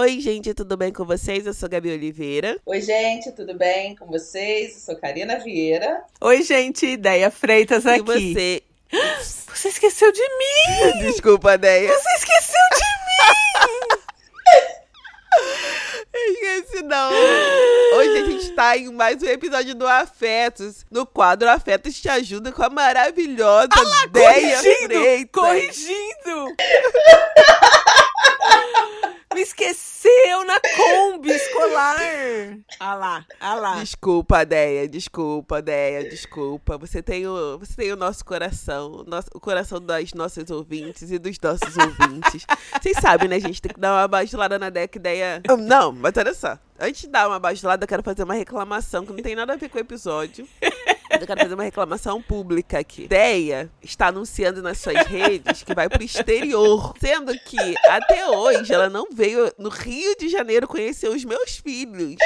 Oi, gente, tudo bem com vocês? Eu sou Gabi Oliveira. Oi, gente, tudo bem com vocês? Eu sou Karina Vieira. Oi, gente, Ideia Freitas aqui. E você? Você esqueceu de mim! Desculpa, Ideia. Você esqueceu de mim! Esqueci não. Hoje a gente tá em mais um episódio do Afetos. No quadro Afetos te ajuda com a maravilhosa ah Deia corrigindo, Freitas. Corrigindo! Me esqueceu na Kombi escolar. Ah lá, ah lá. Desculpa, Deia, desculpa, Deia, desculpa. Você tem o, você tem o nosso coração, o, nosso, o coração das nossas ouvintes e dos nossos ouvintes. Vocês sabem, né, gente? Tem que dar uma bajulada na Deia, que Deia... Não, mas olha só. Antes de dar uma bajulada, eu quero fazer uma reclamação que não tem nada a ver com o episódio. Eu quero fazer uma reclamação pública aqui. Deia está anunciando nas suas redes que vai pro exterior. Sendo que até hoje ela não veio no Rio de Janeiro conhecer os meus filhos.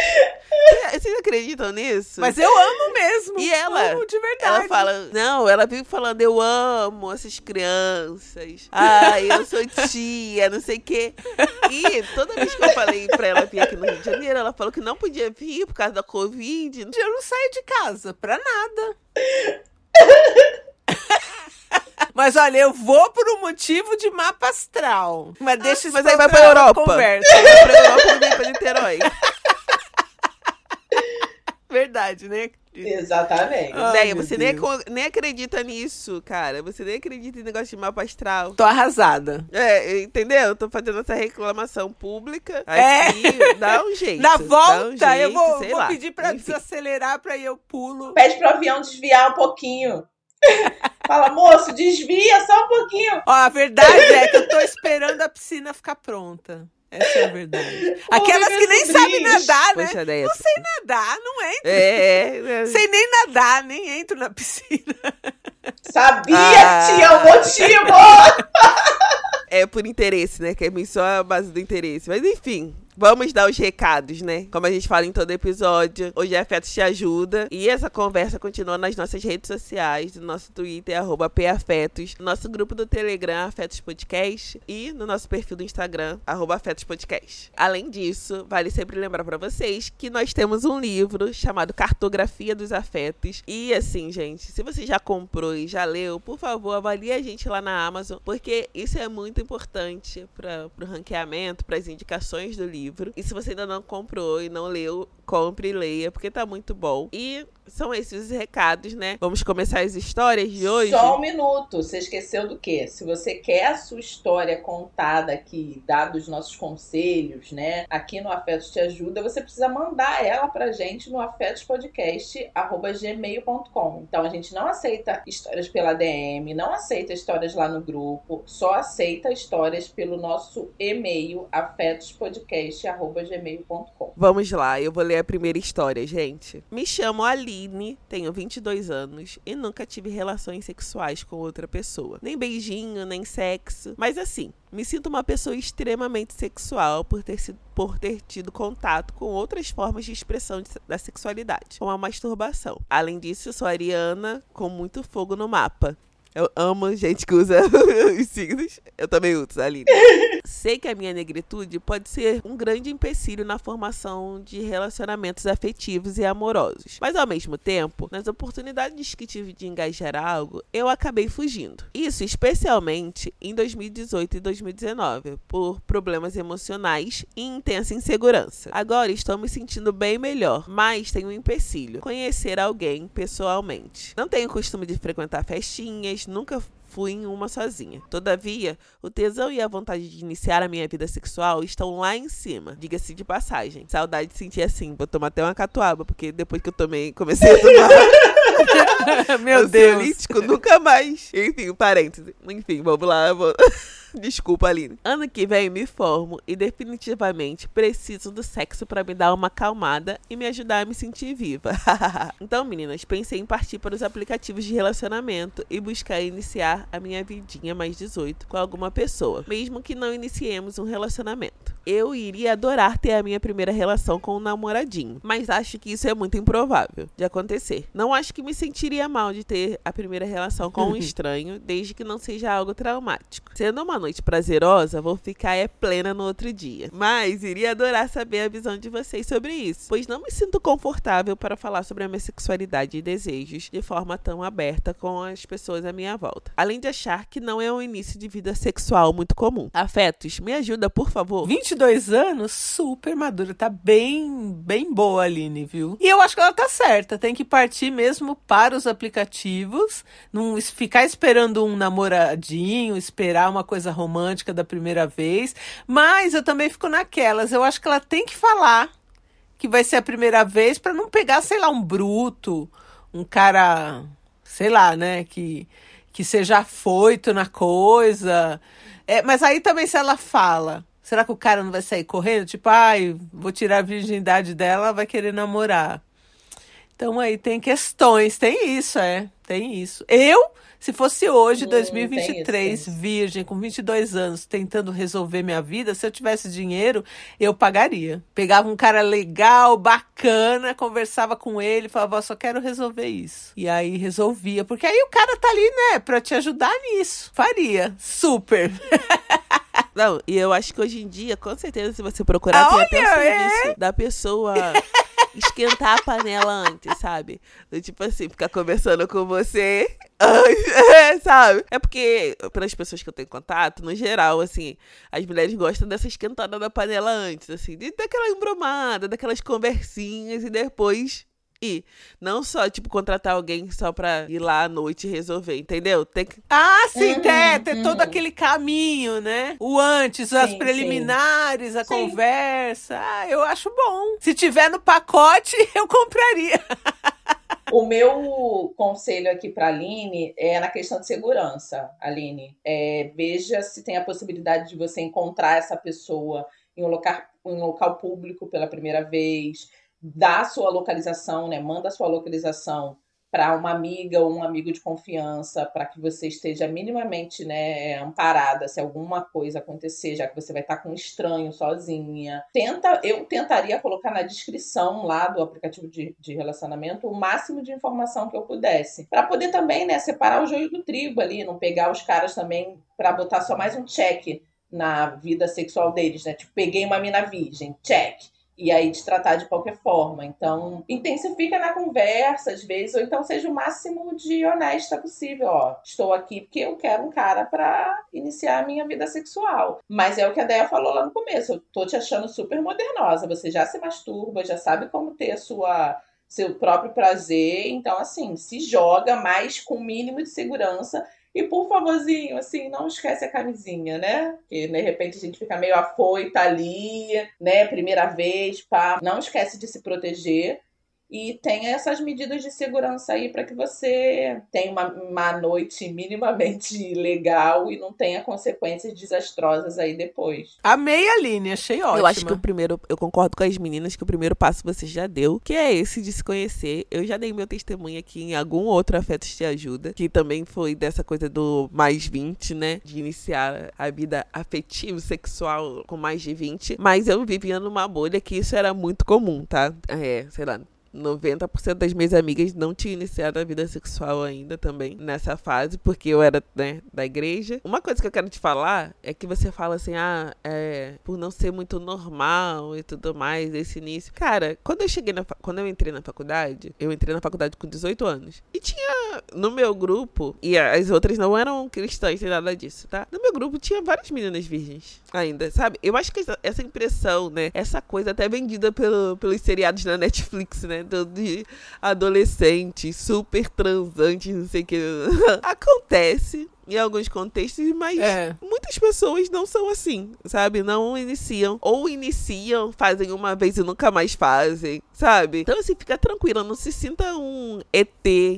Vocês acreditam nisso? Mas eu amo mesmo. E ela? Amo de verdade. Ela fala, não, ela vive falando, eu amo essas crianças. Ai, eu sou tia, não sei o quê. E toda vez que eu falei pra ela vir aqui no Rio de Janeiro, ela falou que não podia vir por causa da Covid. Eu não saio de casa pra nada. Mas olha, eu vou por um motivo de mapa astral. Mas deixa isso Mas aí vai pra Europa. Conversa. Vai pra Europa e vem pra Niterói. Verdade, né? Exatamente. Ai, Deia, você nem, nem acredita nisso, cara. Você nem acredita em negócio de mapa astral. Tô arrasada. É, entendeu? Eu tô fazendo essa reclamação pública. É. Aqui, dá um jeito. Na dá um volta, eu jeito, vou, vou pedir pra Enfim. desacelerar pra eu pulo. Pede pro avião desviar um pouquinho. Fala, moço, desvia só um pouquinho. Ó, a verdade é que eu tô esperando a piscina ficar pronta. Essa é a verdade. Aquelas que nem sobrinhos. sabem nadar, né? Poxa. Não sei nadar, não entro. É, é. Sei nem nadar, nem entro na piscina. Sabia Ah. que tinha um motivo. É por interesse, né? Que é só a base do interesse. Mas enfim, vamos dar os recados, né? Como a gente fala em todo episódio, hoje é Afetos Te Ajuda. E essa conversa continua nas nossas redes sociais, no nosso Twitter, arroba PAfetos, no nosso grupo do Telegram, Afetos Podcast, e no nosso perfil do Instagram, arroba Afetos Podcast. Além disso, vale sempre lembrar pra vocês que nós temos um livro chamado Cartografia dos Afetos. E assim, gente, se você já comprou e já leu, por favor, avalie a gente lá na Amazon, porque isso é muito importante para o ranqueamento, para as indicações do livro. E se você ainda não comprou e não leu, compre e leia, porque tá muito bom. E são esses os recados, né? Vamos começar as histórias de hoje. Só um minuto. Você esqueceu do quê? Se você quer a sua história contada aqui, dados os nossos conselhos, né? Aqui no Afetos Te Ajuda, você precisa mandar ela pra gente no afetospodcast.gmail.com. Então a gente não aceita histórias pela DM, não aceita histórias lá no grupo, só aceita histórias pelo nosso e-mail afetospodcast.gmail.com. Vamos lá, eu vou ler a primeira história, gente. Me chamo Aline, tenho 22 anos e nunca tive relações sexuais com outra pessoa. Nem beijinho, nem sexo. Mas assim, me sinto uma pessoa extremamente sexual por ter, sido, por ter tido contato com outras formas de expressão de- da sexualidade, como a masturbação. Além disso, sou ariana com muito fogo no mapa. Eu amo gente que usa os signos. Eu também uso, Aline. Sei que a minha negritude pode ser um grande empecilho na formação de relacionamentos afetivos e amorosos. Mas ao mesmo tempo, nas oportunidades que tive de engajar algo, eu acabei fugindo. Isso especialmente em 2018 e 2019, por problemas emocionais e intensa insegurança. Agora estou me sentindo bem melhor, mas tenho um empecilho: conhecer alguém pessoalmente. Não tenho costume de frequentar festinhas, nunca fui em uma sozinha. Todavia, o tesão e a vontade de iniciar a minha vida sexual estão lá em cima, diga-se de passagem. Saudade de sentir assim, vou tomar até uma catuaba, porque depois que eu tomei, comecei a tomar Meu Deus. nunca mais. Enfim, parêntese. Enfim, vamos lá, vou... Desculpa, Aline. Ano que vem me formo e definitivamente preciso do sexo pra me dar uma acalmada e me ajudar a me sentir viva. então, meninas, pensei em partir para os aplicativos de relacionamento e buscar iniciar a minha vidinha mais 18 com alguma pessoa, mesmo que não iniciemos um relacionamento. eu iria adorar ter a minha primeira relação com um namoradinho, mas acho que isso é muito improvável de acontecer. Não acho que me sentiria mal de ter a primeira relação com um estranho, desde que não seja algo traumático. Sendo uma noite prazerosa, vou ficar é plena no outro dia. Mas iria adorar saber a visão de vocês sobre isso, pois não me sinto confortável para falar sobre a minha sexualidade e desejos de forma tão aberta com as pessoas à minha volta. Além de achar que não é um início de vida sexual muito comum. Afetos, me ajuda, por favor. 22 anos, super madura. Tá bem, bem boa, Aline, viu? E eu acho que ela tá certa. Tem que partir mesmo para os aplicativos. Não ficar esperando um namoradinho, esperar uma coisa romântica da primeira vez. Mas eu também fico naquelas. Eu acho que ela tem que falar que vai ser a primeira vez para não pegar, sei lá, um bruto, um cara, sei lá, né, que que seja afoito na coisa. É, mas aí também se ela fala, será que o cara não vai sair correndo? Tipo, ai, vou tirar a virgindade dela, vai querer namorar. Então aí tem questões, tem isso, é, tem isso. Eu se fosse hoje, hum, 2023, isso, virgem, com 22 anos, tentando resolver minha vida, se eu tivesse dinheiro, eu pagaria. Pegava um cara legal, bacana, conversava com ele, falava, só quero resolver isso. E aí resolvia, porque aí o cara tá ali, né, pra te ajudar nisso. Faria. Super. Não, e eu acho que hoje em dia, com certeza, se você procurar, Olha, tem até o serviço é? da pessoa esquentar a panela antes, sabe? Tipo assim, ficar conversando com você. sabe? É porque, pelas pessoas que eu tenho contato, no geral, assim, as mulheres gostam dessa esquentada da panela antes, assim, daquela embromada, daquelas conversinhas e depois ir. Não só, tipo, contratar alguém só pra ir lá à noite e resolver, entendeu? Tem que... Ah, sim, uhum, ter, ter uhum. todo aquele caminho, né? O antes, sim, as preliminares, sim. a sim. conversa. Ah, eu acho bom. Se tiver no pacote, eu compraria. O meu conselho aqui para a Aline é na questão de segurança, Aline. É, veja se tem a possibilidade de você encontrar essa pessoa em um local, em um local público pela primeira vez dá a sua localização, né? Manda a sua localização para uma amiga ou um amigo de confiança, para que você esteja minimamente né, amparada se alguma coisa acontecer, já que você vai estar com um estranho sozinha. Tenta, eu tentaria colocar na descrição lá do aplicativo de, de relacionamento o máximo de informação que eu pudesse, para poder também né, separar o joio do trigo ali, não pegar os caras também para botar só mais um check na vida sexual deles, né? Tipo, peguei uma mina virgem, check e aí te tratar de qualquer forma. Então, intensifica na conversa, às vezes, ou então seja o máximo de honesta possível. Ó, estou aqui porque eu quero um cara para iniciar a minha vida sexual. Mas é o que a Deia falou lá no começo. Eu tô te achando super modernosa. Você já se masturba, já sabe como ter a sua seu próprio prazer. Então, assim, se joga, mas com o mínimo de segurança e por favorzinho, assim, não esquece a camisinha, né? Que de repente a gente fica meio afoita ali, né? Primeira vez, pá. Não esquece de se proteger e tenha essas medidas de segurança aí para que você tenha uma, uma noite minimamente legal e não tenha consequências desastrosas aí depois. Amei a Aline, achei ótimo. Eu acho que o primeiro, eu concordo com as meninas que o primeiro passo você já deu, que é esse de se conhecer. Eu já dei meu testemunho aqui em algum outro Afetos Te Ajuda, que também foi dessa coisa do mais 20, né? De iniciar a vida afetiva, sexual com mais de 20. Mas eu vivia numa bolha que isso era muito comum, tá? É, sei lá, 90% das minhas amigas não tinham iniciado a vida sexual ainda também nessa fase, porque eu era né, da igreja. Uma coisa que eu quero te falar é que você fala assim, ah, é, por não ser muito normal e tudo mais, esse início. Cara, quando eu cheguei na quando eu entrei na faculdade, eu entrei na faculdade com 18 anos. E tinha no meu grupo, e as outras não eram cristãs nem nada disso, tá? No meu grupo tinha várias meninas virgens ainda, sabe? Eu acho que essa, essa impressão, né? Essa coisa até vendida pelo, pelos seriados na Netflix, né? De adolescentes super transantes, não sei o que. Acontece em alguns contextos, mas é. muitas pessoas não são assim, sabe? Não iniciam. Ou iniciam, fazem uma vez e nunca mais fazem, sabe? Então, assim, fica tranquila, não se sinta um ET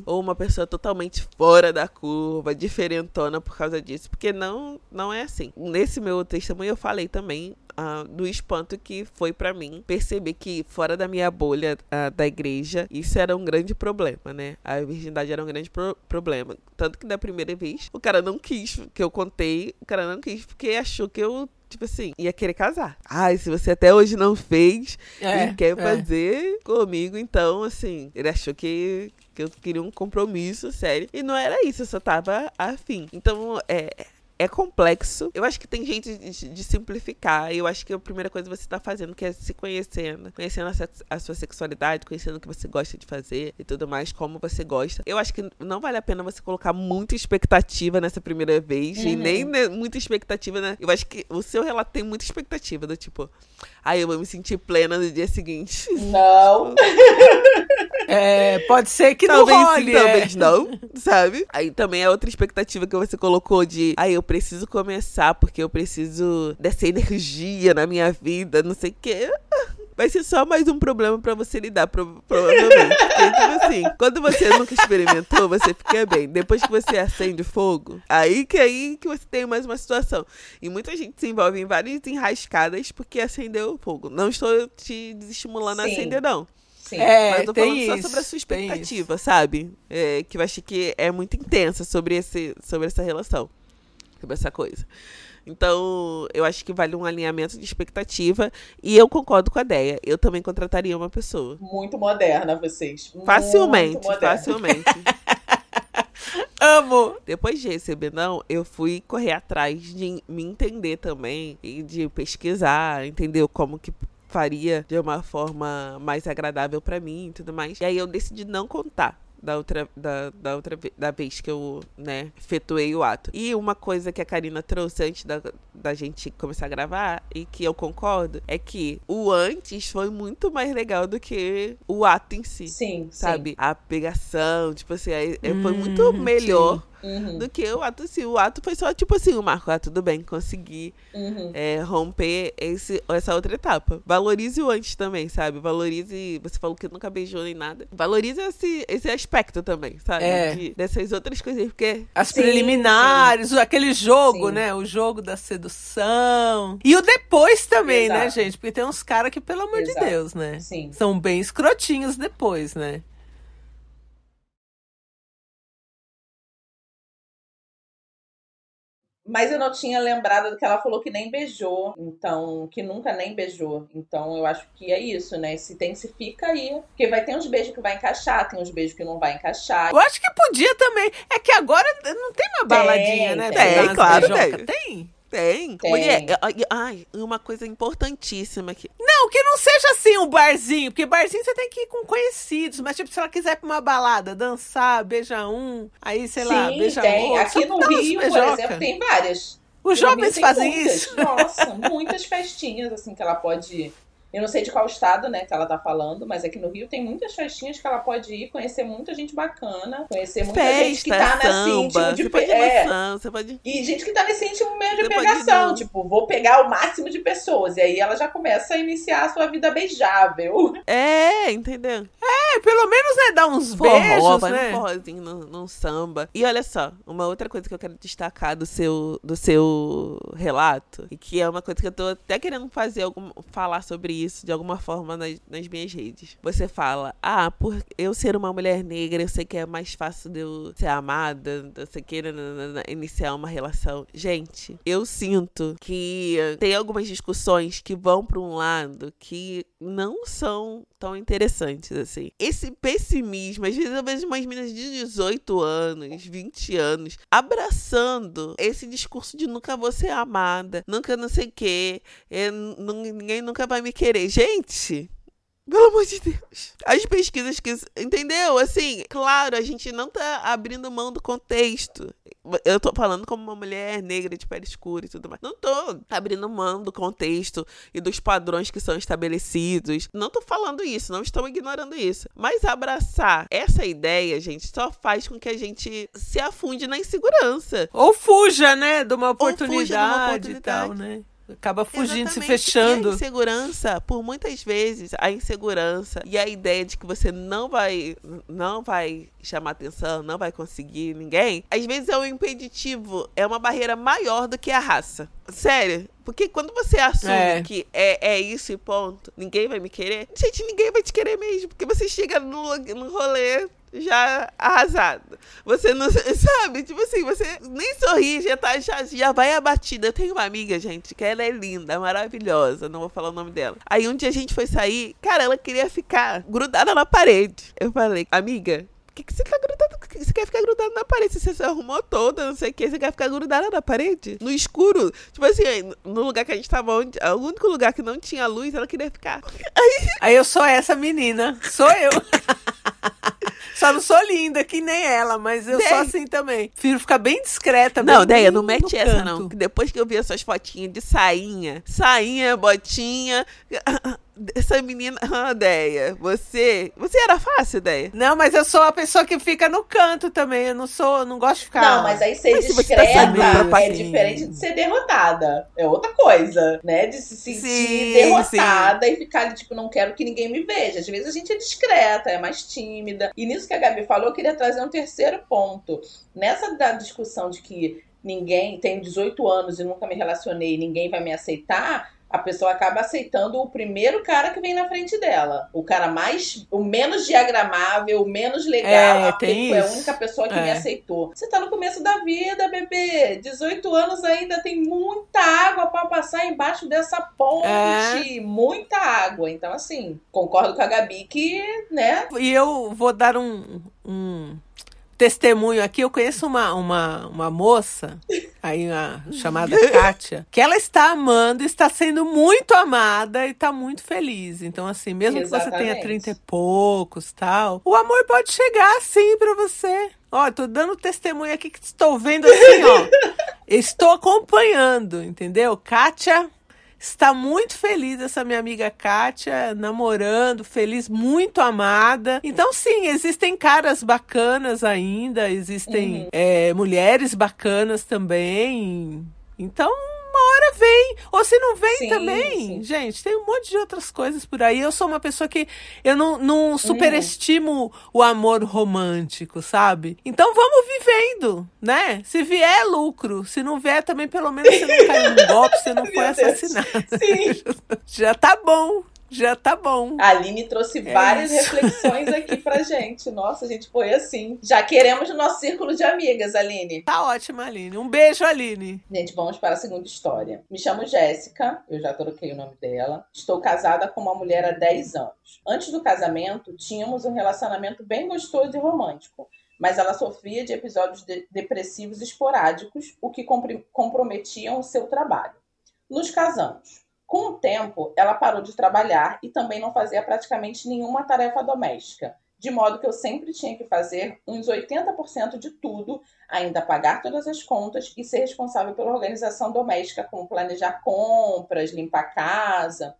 ou uma pessoa totalmente fora da curva, diferentona por causa disso, porque não, não é assim. Nesse meu testemunho eu falei também uh, do espanto que foi para mim perceber que fora da minha bolha uh, da igreja, isso era um grande problema, né? A virgindade era um grande pro problema. Tanto que da primeira vez, o cara não quis que eu contei, o cara não quis porque achou que eu tipo assim, ia querer casar. Ai, se você até hoje não fez É, e quer é. fazer comigo, então, assim, ele achou que, que eu queria um compromisso sério. E não era isso, eu só tava afim. Então, é. É complexo. Eu acho que tem jeito de, de simplificar. Eu acho que a primeira coisa que você tá fazendo que é se conhecendo. Conhecendo a, a sua sexualidade, conhecendo o que você gosta de fazer e tudo mais, como você gosta. Eu acho que não vale a pena você colocar muita expectativa nessa primeira vez. E Uhum. nem né, muita expectativa, né? Eu acho que o seu relato tem muita expectativa, do tipo, ai, eu vou me sentir plena no dia seguinte. Não. É, pode ser que talvez não sim, role, é. talvez não, sabe? Aí também é outra expectativa que você colocou de, ai, eu preciso começar porque eu preciso dessa energia na minha vida, não sei o quê. Vai ser só mais um problema pra você lidar, pro- provavelmente. Porque, tipo assim, quando você nunca experimentou, você fica bem. Depois que você acende o fogo, aí que aí que você tem mais uma situação. E muita gente se envolve em várias enrascadas porque acendeu o fogo. Não estou te desestimulando a Sim. acender, não. Sim. É, Mas eu tô falando só isso, sobre a sua expectativa, sabe? É, que eu acho que é muito intensa sobre, esse, sobre essa relação. Essa coisa. Então, eu acho que vale um alinhamento de expectativa. E eu concordo com a ideia. Eu também contrataria uma pessoa. Muito moderna vocês. Facilmente, facilmente. Amo. Depois de receber não, eu fui correr atrás de me entender também e de pesquisar, entender como que faria de uma forma mais agradável pra mim e tudo mais. E aí eu decidi não contar. Da outra, da, da outra da vez que eu, né, efetuei o ato. E uma coisa que a Karina trouxe antes da, da gente começar a gravar, e que eu concordo, é que o antes foi muito mais legal do que o ato em si. Sim, Sabe? A pegação, tipo assim, é- foi Hum, muito melhor sim. Uhum, do que o ato assim. O ato foi só tipo assim, o Marco, ah, tudo bem, consegui uhum. é, romper esse, essa outra etapa. Valorize o antes também, sabe? Valorize. Você falou que nunca beijou nem nada. Valorize esse, esse aspecto também, sabe? É. De- dessas outras coisas, porque. As Sim, preliminares, o- aquele jogo, Sim. né? O jogo da sedução. E o depois também, né, Exato. gente? Porque tem uns caras que, pelo amor de Exato. Deus, né? Sim. São bem escrotinhos depois, né? Mas eu não tinha lembrado do que ela falou que nem beijou. Então, que nunca nem beijou. Então, eu acho que é isso, né? Se intensifica aí. Porque vai ter uns beijos que vai encaixar, tem uns beijos que não vai encaixar. Eu acho que podia também. É que agora não tem uma Tem, baladinha, né? tem. pra dar umas Claro, tem. Tem? Tem. Tem. Mulher, ai, uma coisa importantíssima aqui. Não, que não seja assim um barzinho, porque barzinho você tem que ir com conhecidos, mas tipo, se ela quiser ir pra uma balada, dançar, beija um, aí, sei lá, Sim, beija tem. outro. Aqui no Rio, por exemplo, tem várias. Os jovens fazem muitas. isso. Nossa, muitas festinhas, assim, que ela pode. Eu não sei de qual estado, né, que ela tá falando, mas aqui no Rio tem muitas festinhas que ela pode ir, conhecer muita gente bacana, conhecer muita gente que Festa, tá nesse íntimo de Você pode é, maçã, você pode. E gente que tá nesse íntimo meio de Você pegação. Tipo, vou pegar o máximo de pessoas. E aí ela já começa a iniciar a sua vida beijável. É, entendeu? É, pelo menos, né, dar uns Forró, beijos, vai né? num forrozinho, num, num samba. E olha só, uma outra coisa que eu quero destacar do seu, do seu relato, e que é uma coisa que eu tô até querendo fazer, algum, falar sobre isso de alguma forma nas, nas minhas redes. Você fala, ah, por eu ser uma mulher negra, eu sei que é mais fácil de eu ser amada, não sei que, iniciar uma relação. Gente, eu sinto que tem algumas discussões que vão pra um lado que não são tão interessantes, assim. Esse pessimismo, às vezes eu vejo umas meninas de 18 anos, 20 anos, abraçando esse discurso de nunca vou ser amada, nunca não sei o quê, é, ninguém nunca vai me querer. Gente, pelo amor de Deus. As pesquisas que. Entendeu? Assim, claro, a gente não tá abrindo mão do contexto. Eu tô falando como uma mulher negra de pele escura e tudo mais. Não tô abrindo mão do contexto e dos padrões que são estabelecidos. Não tô falando isso, não estou ignorando isso. Mas abraçar essa ideia, gente, só faz com que a gente se afunde na insegurança. Ou fuja, né, de uma fuja de uma oportunidade, e oportunidade. tal, né? Acaba fugindo, se Exatamente. fechando. E a insegurança, por muitas vezes, a insegurança e a ideia de que você não vai, não vai chamar atenção, não vai conseguir ninguém, às vezes é um impeditivo, é uma barreira maior do que a raça. Sério. Porque quando você assume É. que é, é isso e ponto, ninguém vai me querer, gente, ninguém vai te querer mesmo. Porque você chega no, no rolê já arrasado. Você não sabe, tipo assim, você nem sorri, já tá já, já vai abatida. Eu tenho uma amiga, gente, que ela é linda, maravilhosa, não vou falar o nome dela. Aí um dia a gente foi sair, cara, ela queria ficar grudada na parede. Eu falei: "Amiga, que, que você tá grudado? Você quer ficar grudado na parede? Você se arrumou toda, não sei o que. Você quer ficar grudada na parede? No escuro? Tipo assim, no lugar que a gente tava, onde, o único lugar que não tinha luz, ela queria ficar. Aí, Aí eu sou essa menina. Sou eu. Só não sou linda que nem ela, mas eu Deia. sou assim também. Prefiro ficar bem discreta. Não, Deia, não mete essa canto. não. Depois que eu vi essas fotinhas de sainha, sainha, botinha, essa menina, ah, Deia, você, você era fácil, Deia? Não, mas eu sou a pessoa que fica no canto também, eu não sou, eu não gosto de ficar... Não, mas aí ser mas discreta se tá é diferente de ser derrotada, é outra coisa, né, de se sentir sim, derrotada sim. e ficar ali, tipo, não quero que ninguém me veja, às vezes a gente é discreta, é mais tímida, e nisso que a Gabi falou, eu queria trazer um terceiro ponto, nessa da discussão de que ninguém, tenho 18 anos e nunca me relacionei, ninguém vai me aceitar, a pessoa acaba aceitando o primeiro cara que vem na frente dela. O cara mais, o menos diagramável, o menos legal, é, porque foi a única pessoa que é. me aceitou. Você tá no começo da vida, bebê. 18 anos ainda tem muita água para passar embaixo dessa ponte. É. Muita água. Então, assim, concordo com a Gabi que, né? E eu vou dar um, um testemunho aqui, eu conheço uma, uma, uma moça, aí uma, chamada Kátia, que ela está amando, está sendo muito amada e está muito feliz. Então, assim, mesmo Exatamente. que você tenha 30 e poucos tal, o amor pode chegar assim para você. Ó, tô dando testemunho aqui que estou vendo assim, ó. estou acompanhando, entendeu? Kátia, Está muito feliz essa minha amiga Kátia, namorando, feliz, muito amada. Então, sim, existem caras bacanas ainda, existem uhum. é, mulheres bacanas também. Então, uma hora vem. Ou se não vem sim, também, sim. gente, tem um monte de outras coisas por aí. Eu sou uma pessoa que eu não, não superestimo uhum. o amor romântico, sabe? Então vamos vivendo, né? Se vier, é lucro. Se não vier, também pelo menos você não caiu no golpe, você não foi assassinado. Sim. Já tá bom já tá bom. A Aline trouxe é várias isso. reflexões aqui pra gente. Nossa, a gente foi assim. Já queremos o nosso círculo de amigas, Aline. Tá ótimo, Aline. Um beijo, Aline. Gente, vamos para a segunda história. Me chamo Jéssica, eu já troquei o nome dela. Estou casada com uma mulher há 10 anos. Antes do casamento, tínhamos um relacionamento bem gostoso e romântico mas ela sofria de episódios de depressivos esporádicos, o que comprometiam o seu trabalho. Nos casamos. Com o tempo, ela parou de trabalhar e também não fazia praticamente nenhuma tarefa doméstica, de modo que eu sempre tinha que fazer uns 80% de tudo, ainda pagar todas as contas e ser responsável pela organização doméstica, como planejar compras, limpar a casa.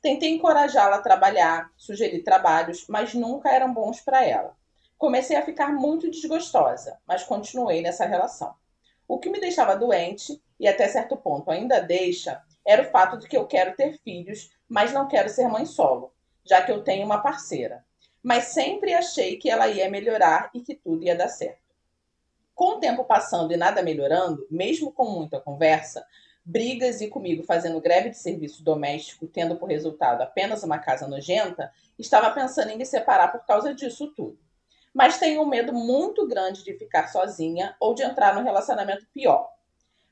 Tentei encorajá-la a trabalhar, sugerir trabalhos, mas nunca eram bons para ela. Comecei a ficar muito desgostosa, mas continuei nessa relação. O que me deixava doente, e até certo ponto ainda deixa, era o fato de que eu quero ter filhos, mas não quero ser mãe solo, já que eu tenho uma parceira. Mas sempre achei que ela ia melhorar e que tudo ia dar certo. Com o tempo passando e nada melhorando, mesmo com muita conversa, brigas e comigo fazendo greve de serviço doméstico, tendo por resultado apenas uma casa nojenta, estava pensando em me separar por causa disso tudo. Mas tenho um medo muito grande de ficar sozinha ou de entrar num relacionamento pior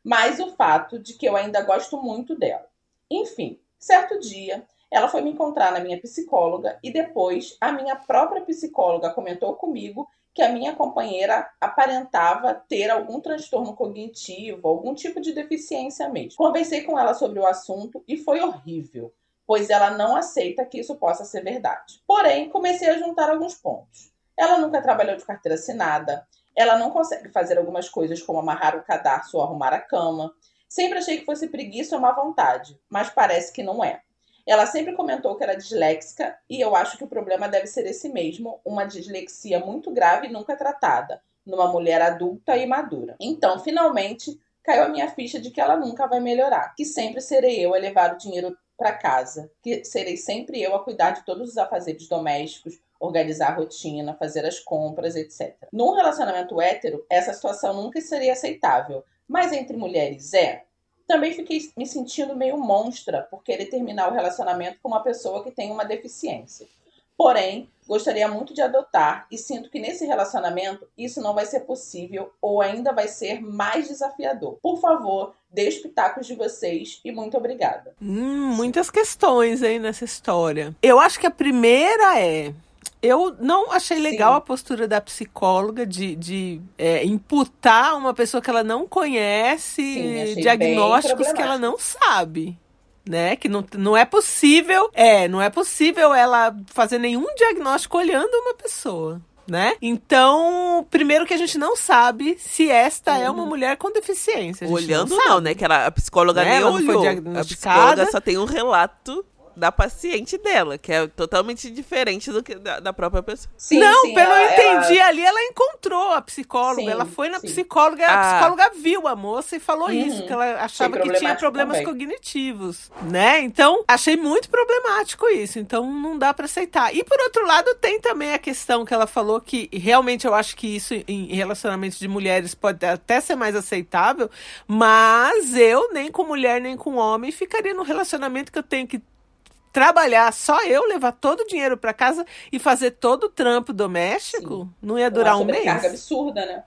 mais o fato de que eu ainda gosto muito dela. Enfim, certo dia, ela foi me encontrar na minha psicóloga e depois a minha própria psicóloga comentou comigo que a minha companheira aparentava ter algum transtorno cognitivo, algum tipo de deficiência mesmo. Conversei com ela sobre o assunto e foi horrível, pois ela não aceita que isso possa ser verdade. Porém, comecei a juntar alguns pontos. Ela nunca trabalhou de carteira assinada, ela não consegue fazer algumas coisas como amarrar o cadarço ou arrumar a cama. Sempre achei que fosse preguiça ou má vontade, mas parece que não é. Ela sempre comentou que era disléxica e eu acho que o problema deve ser esse mesmo, uma dislexia muito grave e nunca tratada, numa mulher adulta e madura. Então, finalmente, caiu a minha ficha de que ela nunca vai melhorar, que sempre serei eu a levar o dinheiro para casa, que serei sempre eu a cuidar de todos os afazeres domésticos, organizar a rotina, fazer as compras, etc. Num relacionamento hétero, essa situação nunca seria aceitável, mas entre mulheres é. Também fiquei me sentindo meio monstra por querer terminar o relacionamento com uma pessoa que tem uma deficiência. Porém, gostaria muito de adotar e sinto que nesse relacionamento isso não vai ser possível ou ainda vai ser mais desafiador. Por favor, dê os pitacos de vocês e muito obrigada. Hum, muitas questões aí nessa história. Eu acho que a primeira é. Eu não achei legal Sim. a postura da psicóloga de, de é, imputar uma pessoa que ela não conhece Sim, diagnósticos que ela não sabe né? Que não, não é possível, é, não é possível ela fazer nenhum diagnóstico olhando uma pessoa. Né? Então, primeiro que a gente não sabe se esta uhum. é uma uhum. mulher com deficiência. Olhando não, não, né? Que ela, a psicóloga né? nem ela olhou. A psicóloga só tem um relato da paciente dela, que é totalmente diferente do que da, da própria pessoa. Sim, não, sim, pelo ela, eu entendi ela... ali, ela encontrou a psicóloga, sim, ela foi na sim. psicóloga, e a ah. psicóloga viu a moça e falou uhum. isso, que ela achava que tinha problemas também. cognitivos, né? Então, achei muito problemático isso, então não dá para aceitar. E por outro lado, tem também a questão que ela falou que realmente eu acho que isso em relacionamentos de mulheres pode até ser mais aceitável, mas eu nem com mulher nem com homem ficaria no relacionamento que eu tenho que trabalhar, só eu levar todo o dinheiro para casa e fazer todo o trampo doméstico, Sim. não ia durar um mês. absurda, né?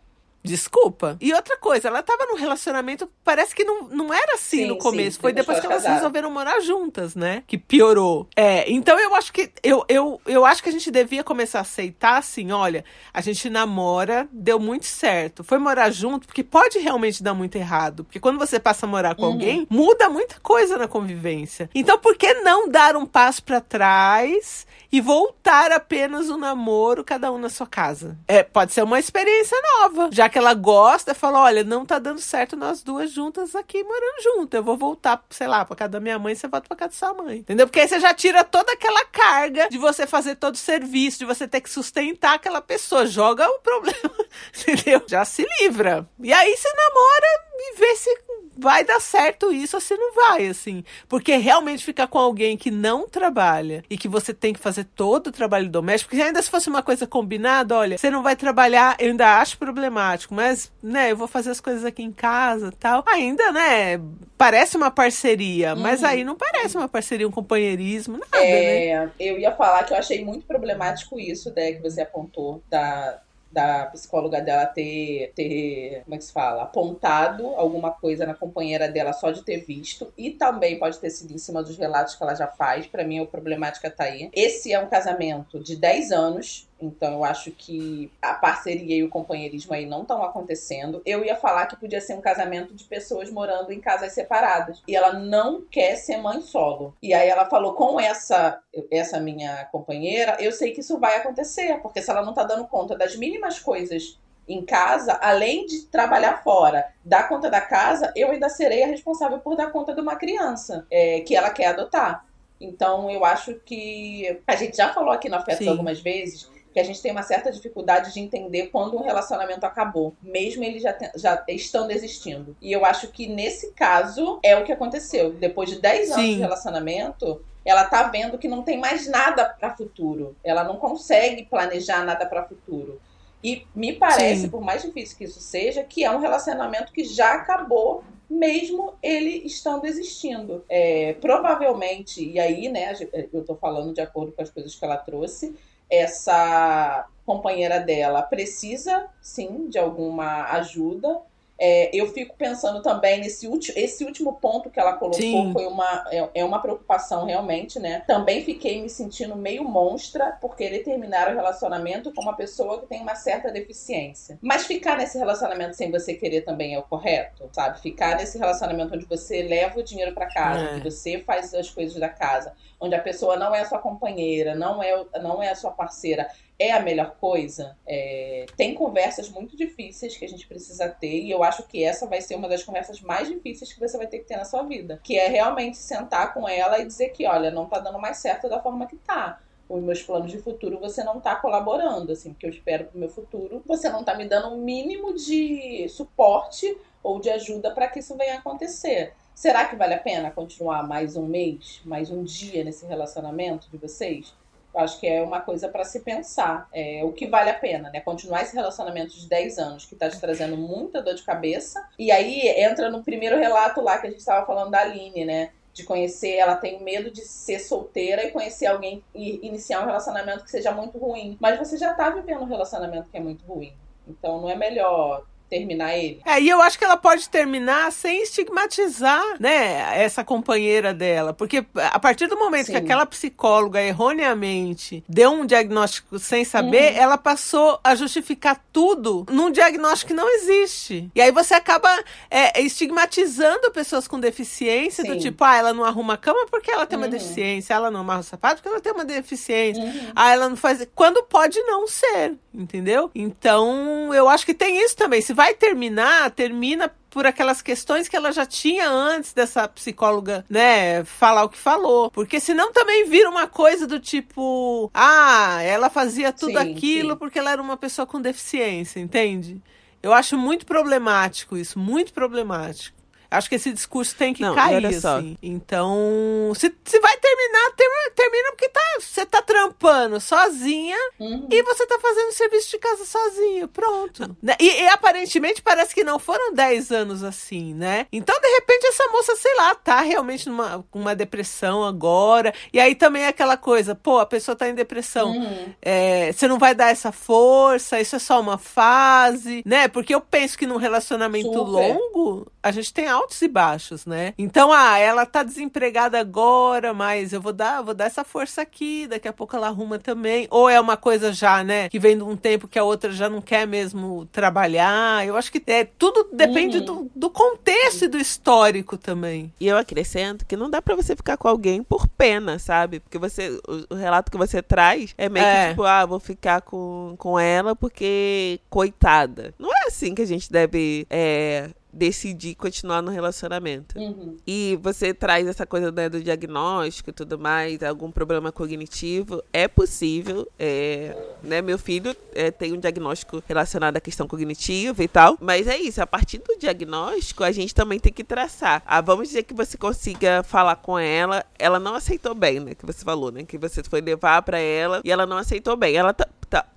Desculpa. E outra coisa, ela tava num relacionamento, parece que não, não era assim sim, no começo. Sim, Foi depois que elas resolveram morar juntas, né? Que piorou. É, então eu acho que eu, eu, eu acho que a gente devia começar a aceitar assim, olha, a gente namora, deu muito certo. Foi morar junto, porque pode realmente dar muito errado. Porque quando você passa a morar com uhum. alguém, muda muita coisa na convivência. Então por que não dar um passo para trás e voltar apenas o namoro, cada um na sua casa? É, pode ser uma experiência nova. Já que ela gosta, fala: olha, não tá dando certo nós duas juntas aqui morando junto. Eu vou voltar, sei lá, pra casa da minha mãe, você volta pra casa da sua mãe. Entendeu? Porque aí você já tira toda aquela carga de você fazer todo o serviço, de você ter que sustentar aquela pessoa. Joga o problema, entendeu? Já se livra. E aí você namora e vê se vai dar certo isso ou se não vai, assim. Porque realmente ficar com alguém que não trabalha e que você tem que fazer todo o trabalho doméstico, porque ainda se fosse uma coisa combinada, olha, você não vai trabalhar, eu ainda acho problemático, mas, né, eu vou fazer as coisas aqui em casa tal. Ainda, né, parece uma parceria, uhum. mas aí não parece uma parceria, um companheirismo, nada, é, né? Eu ia falar que eu achei muito problemático isso, né, que você apontou, da da psicóloga dela ter, ter, como é que se fala, apontado alguma coisa na companheira dela só de ter visto, e também pode ter sido em cima dos relatos que ela já faz. Para mim, a problemática tá aí. Esse é um casamento de 10 anos, então eu acho que a parceria e o companheirismo aí não estão acontecendo. Eu ia falar que podia ser um casamento de pessoas morando em casas separadas. E ela não quer ser mãe solo. E aí ela falou com essa essa minha companheira, eu sei que isso vai acontecer, porque se ela não tá dando conta das mínimas coisas em casa, além de trabalhar fora, dar conta da casa, eu ainda serei a responsável por dar conta de uma criança é, que ela quer adotar. Então, eu acho que a gente já falou aqui no Afeto algumas vezes que a gente tem uma certa dificuldade de entender quando um relacionamento acabou, mesmo ele já, já estando existindo. E eu acho que nesse caso é o que aconteceu. Depois de 10 anos Sim. de relacionamento, ela tá vendo que não tem mais nada para futuro. Ela não consegue planejar nada para futuro. E me parece, Sim. por mais difícil que isso seja, que é um relacionamento que já acabou mesmo ele estando existindo. É, provavelmente, e aí, né, eu tô falando de acordo com as coisas que ela trouxe, essa companheira dela precisa, sim, de alguma ajuda. É, eu fico pensando também nesse último, esse último ponto que ela colocou Sim. foi uma, é, é, uma preocupação realmente, né? Também fiquei me sentindo meio monstra por querer terminar o relacionamento com uma pessoa que tem uma certa deficiência. Mas ficar nesse relacionamento sem você querer também é o correto, sabe? Ficar nesse relacionamento onde você leva o dinheiro para casa, é. onde você faz as coisas da casa, onde a pessoa não é a sua companheira, não é, não é a sua parceira, é a melhor coisa? É, tem conversas muito difíceis que a gente precisa ter, e eu acho que essa vai ser uma das conversas mais difíceis que você vai ter que ter na sua vida. Que é realmente sentar com ela e dizer que, olha, não tá dando mais certo da forma que tá os meus planos de futuro, você não tá colaborando, assim, porque eu espero pro meu futuro, você não tá me dando um mínimo de suporte ou de ajuda para que isso venha acontecer. Será que vale a pena continuar mais um mês, mais um dia nesse relacionamento de vocês? Acho que é uma coisa para se pensar. É, o que vale a pena, né? Continuar esse relacionamento de 10 anos que tá te trazendo muita dor de cabeça. E aí entra no primeiro relato lá que a gente estava falando da Aline, né? de conhecer, ela tem medo de ser solteira e conhecer alguém e iniciar um relacionamento que seja muito ruim. Mas você já tá vivendo um relacionamento que é muito ruim. Então não é melhor terminar ele. É, e eu acho que ela pode terminar sem estigmatizar, né, essa companheira dela. Porque a partir do momento Sim. que aquela psicóloga erroneamente deu um diagnóstico sem saber, uhum. ela passou a justificar tudo num diagnóstico que não existe. E aí você acaba é, estigmatizando pessoas com deficiência, Sim. do tipo, ah, ela não arruma a cama porque ela tem uhum. uma deficiência, ela não amarra o sapato porque ela tem uma deficiência. Uhum. Ah, ela não faz. Quando pode não ser, entendeu? Então, eu acho que tem isso também. Se vai terminar, termina por aquelas questões que ela já tinha antes dessa psicóloga, né, falar o que falou. Porque senão também vira uma coisa do tipo, ah, ela fazia tudo sim, aquilo sim. porque ela era uma pessoa com deficiência, entende? Eu acho muito problemático isso, muito problemático. Acho que esse discurso tem que não, cair, assim. Então, se, se vai terminar, termina, termina porque tá, você tá trampando sozinha uhum. e você tá fazendo serviço de casa sozinho. Pronto. Né? E, e, aparentemente parece que não foram 10 anos assim, né? Então, de repente, essa moça, sei lá, tá realmente numa uma depressão agora. E aí também é aquela coisa, pô, a pessoa tá em depressão. Uhum. É, você não vai dar essa força, isso é só uma fase, né? Porque eu penso que num relacionamento Super. longo, a gente tem altos e baixos, né? Então, ah, ela tá desempregada agora, mas eu vou dar, vou dar essa força aqui, daqui a pouco ela arruma também. Ou é uma coisa já, né, que vem de um tempo que a outra já não quer mesmo trabalhar. Eu acho que é, tudo depende uhum. do, do contexto e do histórico também. E eu acrescento que não dá para você ficar com alguém por pena, sabe? Porque você, o, o relato que você traz é meio é. que tipo, ah, vou ficar com, com ela porque coitada. Não é assim que a gente deve é, decidir continuar no relacionamento. Uhum. E você traz essa coisa né, do diagnóstico e tudo mais, algum problema cognitivo, é possível. É, né, meu filho é, tem um diagnóstico relacionado à questão cognitiva e tal, mas é isso, a partir do diagnóstico a gente também tem que traçar. Ah, vamos dizer que você consiga falar com ela, ela não aceitou bem, né, que você falou, né, que você foi levar para ela e ela não aceitou bem. Ela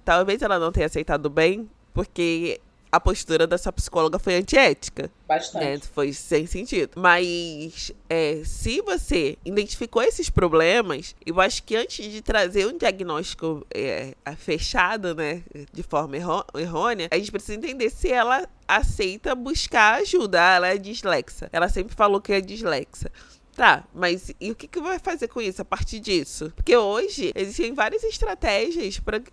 talvez ela não tenha aceitado bem, porque a postura dessa psicóloga foi antiética. Bastante. Né? Foi sem sentido. Mas é, se você identificou esses problemas, eu acho que antes de trazer um diagnóstico é, fechado, né, de forma errônea, a gente precisa entender se ela aceita buscar ajuda. Ela é dislexa. Ela sempre falou que é dislexa. Tá, mas e o que, que vai fazer com isso a partir disso? Porque hoje existem várias estratégias para que,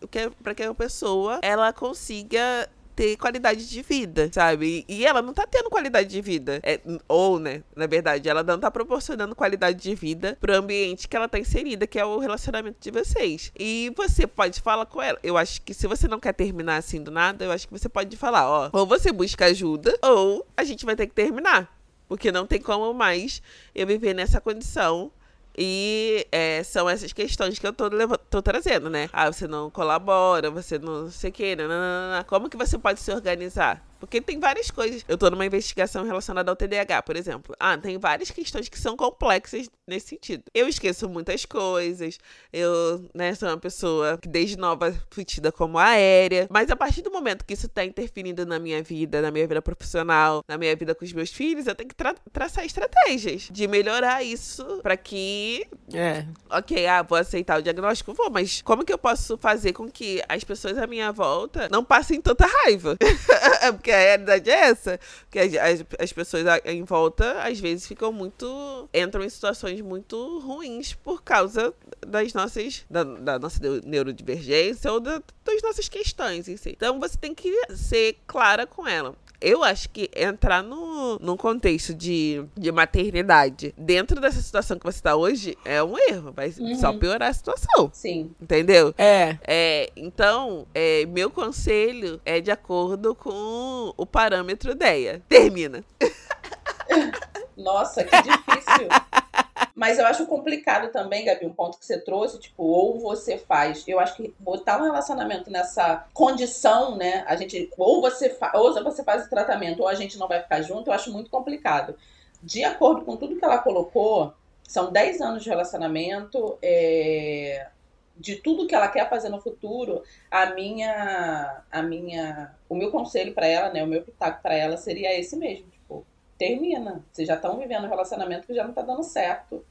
que a pessoa ela consiga ter qualidade de vida, sabe? E ela não tá tendo qualidade de vida. É, ou, né, na verdade, ela não tá proporcionando qualidade de vida pro ambiente que ela tá inserida, que é o relacionamento de vocês. E você pode falar com ela. Eu acho que se você não quer terminar assim do nada, eu acho que você pode falar, ó, ou você busca ajuda, ou a gente vai ter que terminar. Porque não tem como mais eu viver nessa condição e é, são essas questões que eu tô, tô trazendo, né? Ah, você não colabora, você não sei o que, nananana. como que você pode se organizar? Porque tem várias coisas. Eu tô numa investigação relacionada ao TDAH, por exemplo. Ah, tem várias questões que são complexas nesse sentido. Eu esqueço muitas coisas. Eu, né, sou uma pessoa que desde nova fui tida como aérea. Mas a partir do momento que isso tá interferindo na minha vida, na minha vida profissional, na minha vida com os meus filhos, eu tenho que tra traçar estratégias de melhorar isso para que. É. Ok, ah, vou aceitar o diagnóstico? Vou, mas como que eu posso fazer com que as pessoas à minha volta não passem tanta raiva? Porque a realidade é essa. Que as, as, as, pessoas em volta, às vezes, ficam muito. entram em situações muito ruins por causa das nossas. da, da nossa neurodivergência ou da, das nossas questões em si. Então você tem que ser clara com ela eu acho que entrar no, num contexto de, de maternidade dentro dessa situação que você está hoje é um erro. Vai uhum. só piorar a situação. Sim. Entendeu? É. é então, é, meu conselho é de acordo com o parâmetro DEA. Termina. Nossa, que difícil. Mas eu acho complicado também, Gabi, um ponto que você trouxe, tipo, ou você faz. Eu acho que botar um relacionamento nessa condição, né? A gente, ou você, fa, ou você faz o tratamento, ou a gente não vai ficar junto, eu acho muito complicado. De acordo com tudo que ela colocou, são 10 anos de relacionamento, é, de tudo que ela quer fazer no futuro, a minha, a minha, o meu conselho para ela, né, o meu pitaco para ela seria esse mesmo, termina. Vocês já estão vivendo um relacionamento que já não tá dando certo.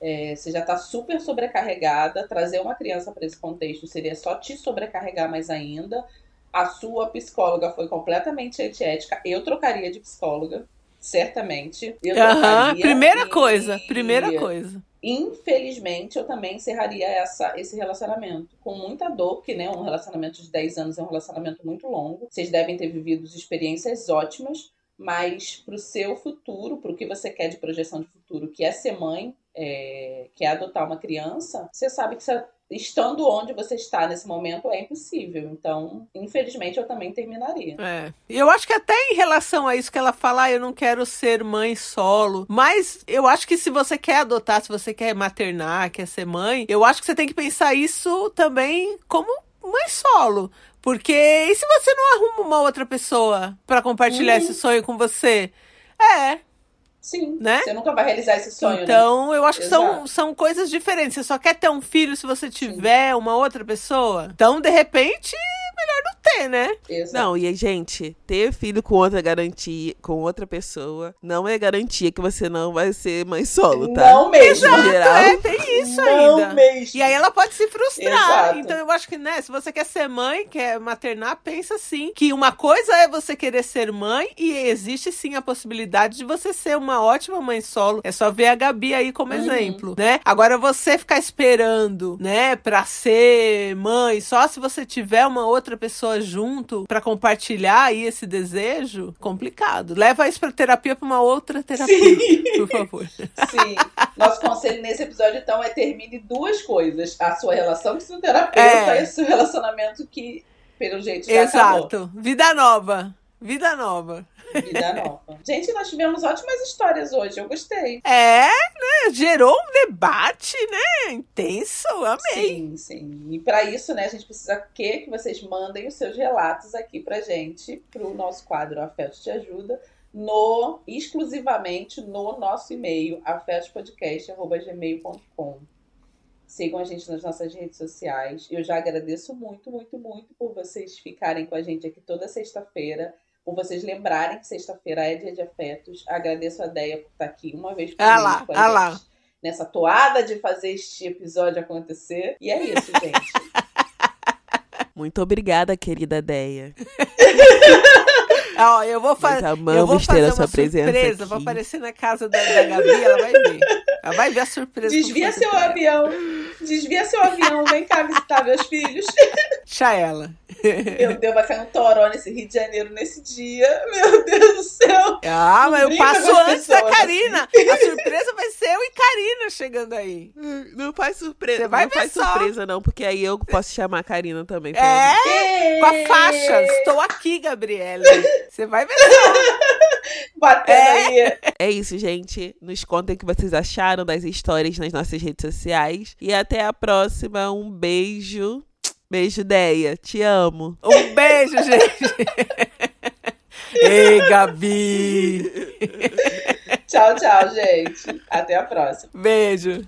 É, você já está super sobrecarregada. Trazer uma criança para esse contexto seria só te sobrecarregar mais ainda. A sua psicóloga foi completamente antiética. Eu trocaria de psicóloga, certamente. Eu uhum, primeira e... coisa, primeira coisa. Infelizmente, eu também encerraria essa, esse relacionamento com muita dor, que né, um relacionamento de 10 anos é um relacionamento muito longo. Vocês devem ter vivido experiências ótimas, mas para o seu futuro, para o que você quer de projeção de futuro, que é ser mãe, é, que é adotar uma criança, você sabe que você, estando onde você está nesse momento é impossível. Então, infelizmente, eu também terminaria. É. Eu acho que até em relação a isso que ela fala, ah, eu não quero ser mãe solo. Mas eu acho que se você quer adotar, se você quer maternar, quer ser mãe, eu acho que você tem que pensar isso também como mãe solo. Porque e se você não arruma uma outra pessoa para compartilhar uhum. esse sonho com você? É, Sim. Né? Você nunca vai realizar esse sonho. Né? Então, né? eu acho que são, são coisas diferentes. Você só quer ter um filho se você tiver Sim. uma outra pessoa. Então, de repente, melhor não né? Exato. Não, e gente, ter filho com outra garantia, com outra pessoa, não é garantia que você não vai ser mãe solo, tá? Não mesmo. Exato, geral, é, tem isso não ainda. Mesmo. E aí ela pode se frustrar. Exato. Então eu acho que, né, se você quer ser mãe, quer maternar, pensa assim, que uma coisa é você querer ser mãe e existe sim a possibilidade de você ser uma ótima mãe solo. É só ver a Gabi aí como uhum. exemplo, né? Agora você ficar esperando, né, pra ser mãe só se você tiver uma outra pessoa junto para compartilhar aí esse desejo, complicado. Leva isso para terapia para uma outra terapia, Sim. por favor. Sim. Nosso conselho nesse episódio então é termine duas coisas: a sua relação com o seu terapeuta é. e o seu relacionamento que pelo jeito já Exato. Acabou. Vida nova. Vida nova. Vida nova. Gente, nós tivemos ótimas histórias hoje, eu gostei. É, né? Gerou um debate, né? Intenso, amei. Sim, sim. E para isso, né, a gente precisa que, que vocês mandem os seus relatos aqui pra gente, pro nosso quadro Afeto Te Ajuda, no exclusivamente no nosso e-mail, afetospodcast.gmail.com. Sigam a gente nas nossas redes sociais. Eu já agradeço muito, muito, muito por vocês ficarem com a gente aqui toda sexta-feira por vocês lembrarem que sexta-feira é dia de afetos. Agradeço a Deia por estar aqui uma vez por ah mês lá, com a ah lá. Nessa toada de fazer este episódio acontecer. E é isso, gente. Muito obrigada, querida Deia. Ó, eu vou, fa eu vou fazer uma surpresa. Vou aparecer na casa da, da Gabi, ela vai ver. Ela vai ver a surpresa. Desvia seu avião. Desvia seu avião. Vem cá visitar meus filhos. Chá ela. Meu Deus, vai cair um toró nesse Rio de Janeiro nesse dia. Meu Deus do céu. Ah, mas eu passo antes da Karina. Assim. A surpresa vai ser eu e Karina chegando aí. Não faz surpresa. Você vai não faz só. surpresa, não, porque aí eu posso chamar a Karina também. É, com a faixa. Estou aqui, Gabriela. Você vai ver só. Batendo é. aí. É isso, gente. Nos contem o que vocês acharam das histórias nas nossas redes sociais. E até a próxima. Um beijo. Beijo, Deia. Te amo. Um beijo, gente. Ei, Gabi. tchau, tchau, gente. Até a próxima. Beijo.